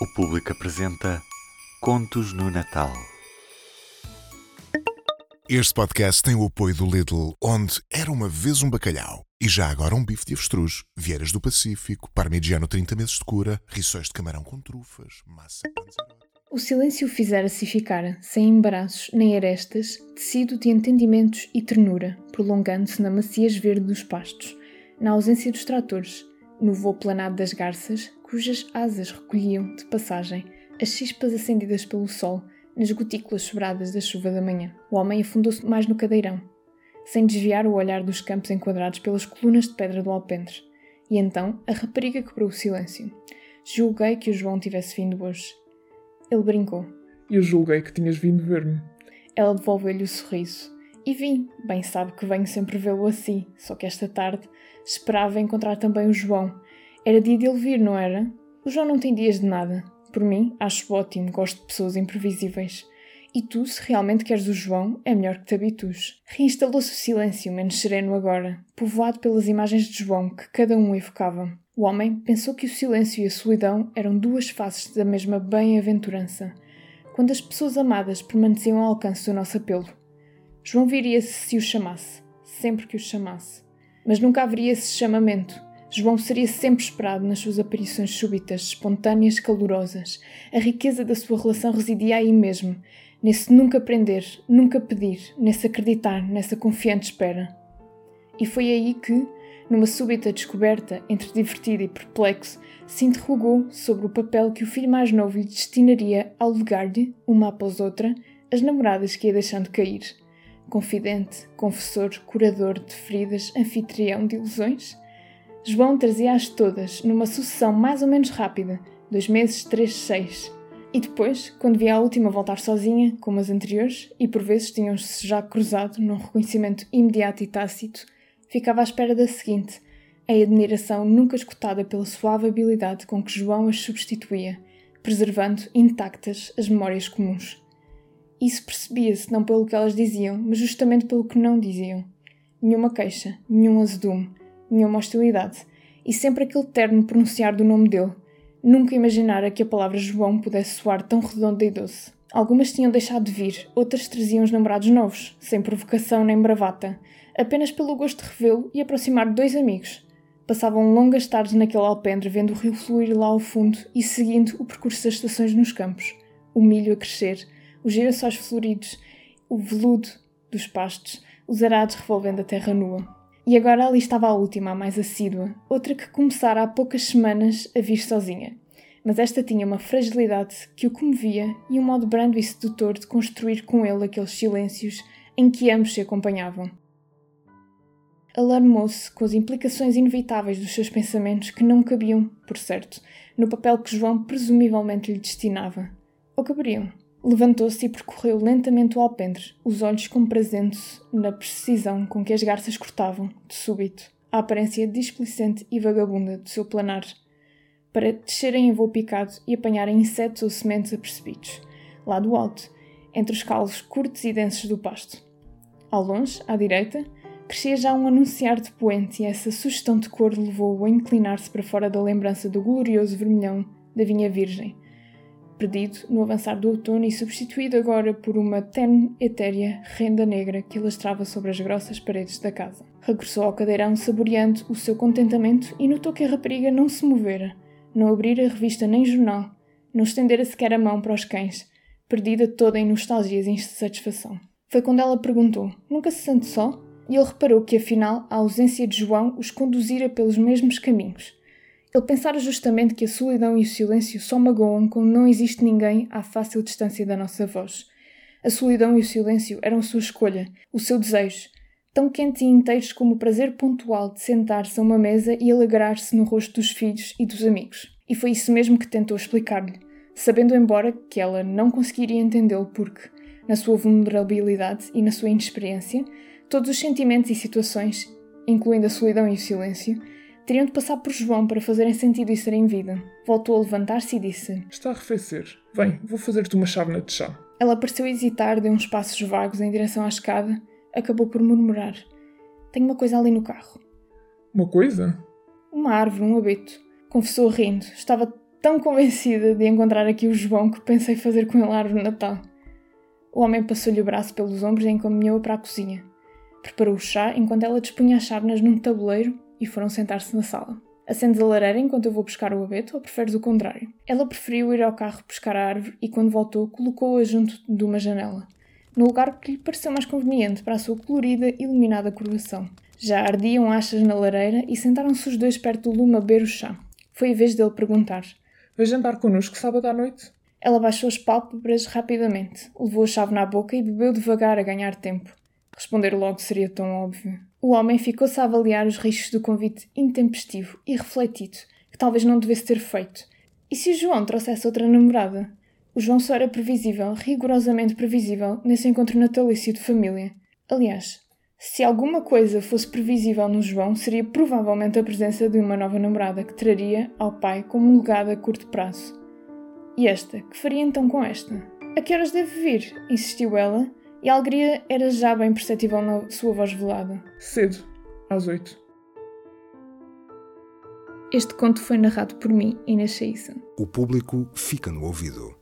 O público apresenta Contos no Natal. Este podcast tem o apoio do Lidl, onde era uma vez um bacalhau e já agora um bife de avestruz, vieiras do Pacífico, parmigiano 30 meses de cura, rissóis de camarão com trufas, massa. O silêncio fizera-se ficar, sem embaraços nem arestas, tecido de entendimentos e ternura, prolongando-se na maciez verde dos pastos, na ausência dos tratores, no voo planado das garças, cujas asas recolhiam, de passagem, as chispas acendidas pelo sol nas gotículas sobradas da chuva da manhã. O homem afundou-se mais no cadeirão, sem desviar o olhar dos campos enquadrados pelas colunas de pedra do alpendre. E então a rapariga quebrou o silêncio. Julguei que o João tivesse vindo hoje. Ele brincou. Eu julguei que tinhas vindo ver-me. Ela devolveu-lhe o sorriso. E vim. Bem sabe que venho sempre vê-lo assim, só que esta tarde esperava encontrar também o João, era dia de ele vir, não era? O João não tem dias de nada. Por mim, acho ótimo, gosto de pessoas imprevisíveis. E tu, se realmente queres o João, é melhor que te habitues. Reinstalou-se o silêncio, menos sereno agora, povoado pelas imagens de João que cada um evocava. O homem pensou que o silêncio e a solidão eram duas faces da mesma bem-aventurança, quando as pessoas amadas permaneciam ao alcance do nosso apelo. João viria-se se o chamasse, sempre que o chamasse. Mas nunca haveria esse chamamento, João seria sempre esperado nas suas aparições súbitas, espontâneas, calorosas. A riqueza da sua relação residia aí mesmo, nesse nunca aprender, nunca pedir, nesse acreditar, nessa confiante espera. E foi aí que, numa súbita descoberta entre divertido e perplexo, se interrogou sobre o papel que o filho mais novo lhe destinaria ao legar-lhe, uma após outra, as namoradas que ia deixando cair. Confidente, confessor, curador de feridas, anfitrião de ilusões? João trazia-as todas, numa sucessão mais ou menos rápida, dois meses, três, seis. E depois, quando via a última voltar sozinha, como as anteriores, e por vezes tinham-se já cruzado num reconhecimento imediato e tácito, ficava à espera da seguinte, a admiração nunca escutada pela suave habilidade com que João as substituía, preservando intactas as memórias comuns. Isso percebia-se não pelo que elas diziam, mas justamente pelo que não diziam. Nenhuma queixa, nenhum azedume, nenhuma hostilidade, e sempre aquele terno pronunciar do nome dele. Nunca imaginara que a palavra João pudesse soar tão redonda e doce. Algumas tinham deixado de vir, outras traziam os namorados novos, sem provocação nem bravata, apenas pelo gosto de revê-lo e aproximar dois amigos. Passavam longas tardes naquele alpendre vendo o rio fluir lá ao fundo e seguindo o percurso das estações nos campos. O milho a crescer, os girassóis floridos, o veludo dos pastos, os arados revolvendo a terra nua. E agora ali estava a última, a mais assídua, outra que começara há poucas semanas a vir sozinha. Mas esta tinha uma fragilidade que o comovia e um modo brando e sedutor de construir com ele aqueles silêncios em que ambos se acompanhavam. Alarmou-se com as implicações inevitáveis dos seus pensamentos que não cabiam, por certo, no papel que João presumivelmente lhe destinava. Ou caberiam? Levantou-se e percorreu lentamente o alpendre, os olhos comprazendo-se na precisão com que as garças cortavam, de súbito, a aparência displicente e vagabunda do seu planar, para descerem em voo picado e apanharem insetos ou sementes apercebidos, lá do alto, entre os calos curtos e densos do pasto. Ao longe, à direita, crescia já um anunciar de poente e essa sugestão de cor levou-o a inclinar-se para fora da lembrança do glorioso vermelhão da vinha virgem, perdido no avançar do outono e substituído agora por uma tenue, etérea renda negra que lastrava sobre as grossas paredes da casa. Regressou ao cadeirão saboreando o seu contentamento e notou que a rapariga não se movera, não abrira revista nem jornal, não estendera sequer a mão para os cães, perdida toda em nostalgias e insatisfação. Foi quando ela perguntou: Nunca se sente só? E ele reparou que, afinal, a ausência de João os conduzira pelos mesmos caminhos ele pensara justamente que a solidão e o silêncio só magoam quando não existe ninguém à fácil distância da nossa voz. A solidão e o silêncio eram sua escolha, o seu desejo, tão quentes e inteiros como o prazer pontual de sentar-se a uma mesa e alegrar-se no rosto dos filhos e dos amigos. E foi isso mesmo que tentou explicar-lhe, sabendo embora que ela não conseguiria entendê-lo porque, na sua vulnerabilidade e na sua inexperiência, todos os sentimentos e situações, incluindo a solidão e o silêncio, Teriam de passar por João para fazerem sentido e serem vida. Voltou a levantar-se e disse: Está a arrefecer. Vem, vou fazer-te uma chávena de chá. Ela pareceu hesitar, deu uns passos vagos em direção à escada, acabou por murmurar: Tenho uma coisa ali no carro. Uma coisa? Uma árvore, um abeto. Confessou rindo. Estava tão convencida de encontrar aqui o João que pensei fazer com ele a árvore de Natal. O homem passou-lhe o braço pelos ombros e encaminhou-a para a cozinha. Preparou o chá enquanto ela dispunha as chávenas num tabuleiro e foram sentar-se na sala. Acendes a lareira enquanto eu vou pescar o abeto ou preferes o contrário? Ela preferiu ir ao carro pescar a árvore e, quando voltou, colocou-a junto de uma janela, no lugar que lhe pareceu mais conveniente para a sua colorida e iluminada coroação. Já ardiam achas na lareira e sentaram-se os dois perto do lume a beber o chá. Foi a vez dele perguntar: Vais jantar connosco sábado à noite? Ela baixou as pálpebras rapidamente, levou a chave na boca e bebeu devagar a ganhar tempo. Responder logo seria tão óbvio. O homem ficou-se a avaliar os riscos do convite intempestivo e refletido, que talvez não devesse ter feito. E se o João trouxesse outra namorada? O João só era previsível, rigorosamente previsível, nesse encontro natalício de família. Aliás, se alguma coisa fosse previsível no João, seria provavelmente a presença de uma nova namorada que traria ao pai como um legado a curto prazo. E esta? Que faria então com esta? A que horas deve vir? insistiu ela, e a alegria era já bem perceptível na sua voz velada. Cedo, às oito. Este conto foi narrado por mim, Inês Chaissa. O público fica no ouvido.